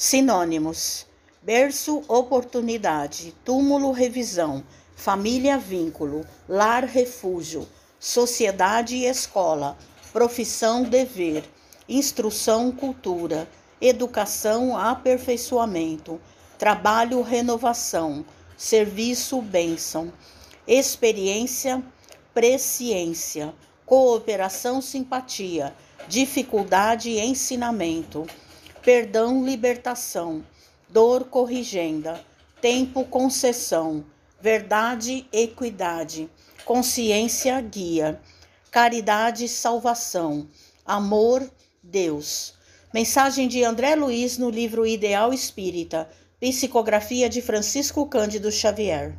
Sinônimos: berço, oportunidade, túmulo, revisão, família, vínculo, lar, refúgio, sociedade e escola, profissão, dever, instrução, cultura, educação, aperfeiçoamento, trabalho, renovação, serviço, bênção, experiência, presciência, cooperação, simpatia, dificuldade, ensinamento, perdão, libertação, dor, corrigenda, tempo, concessão, verdade, equidade, consciência, guia, caridade, salvação, amor, Deus. Mensagem de André Luiz no livro Ideal Espírita, psicografia de Francisco Cândido Xavier.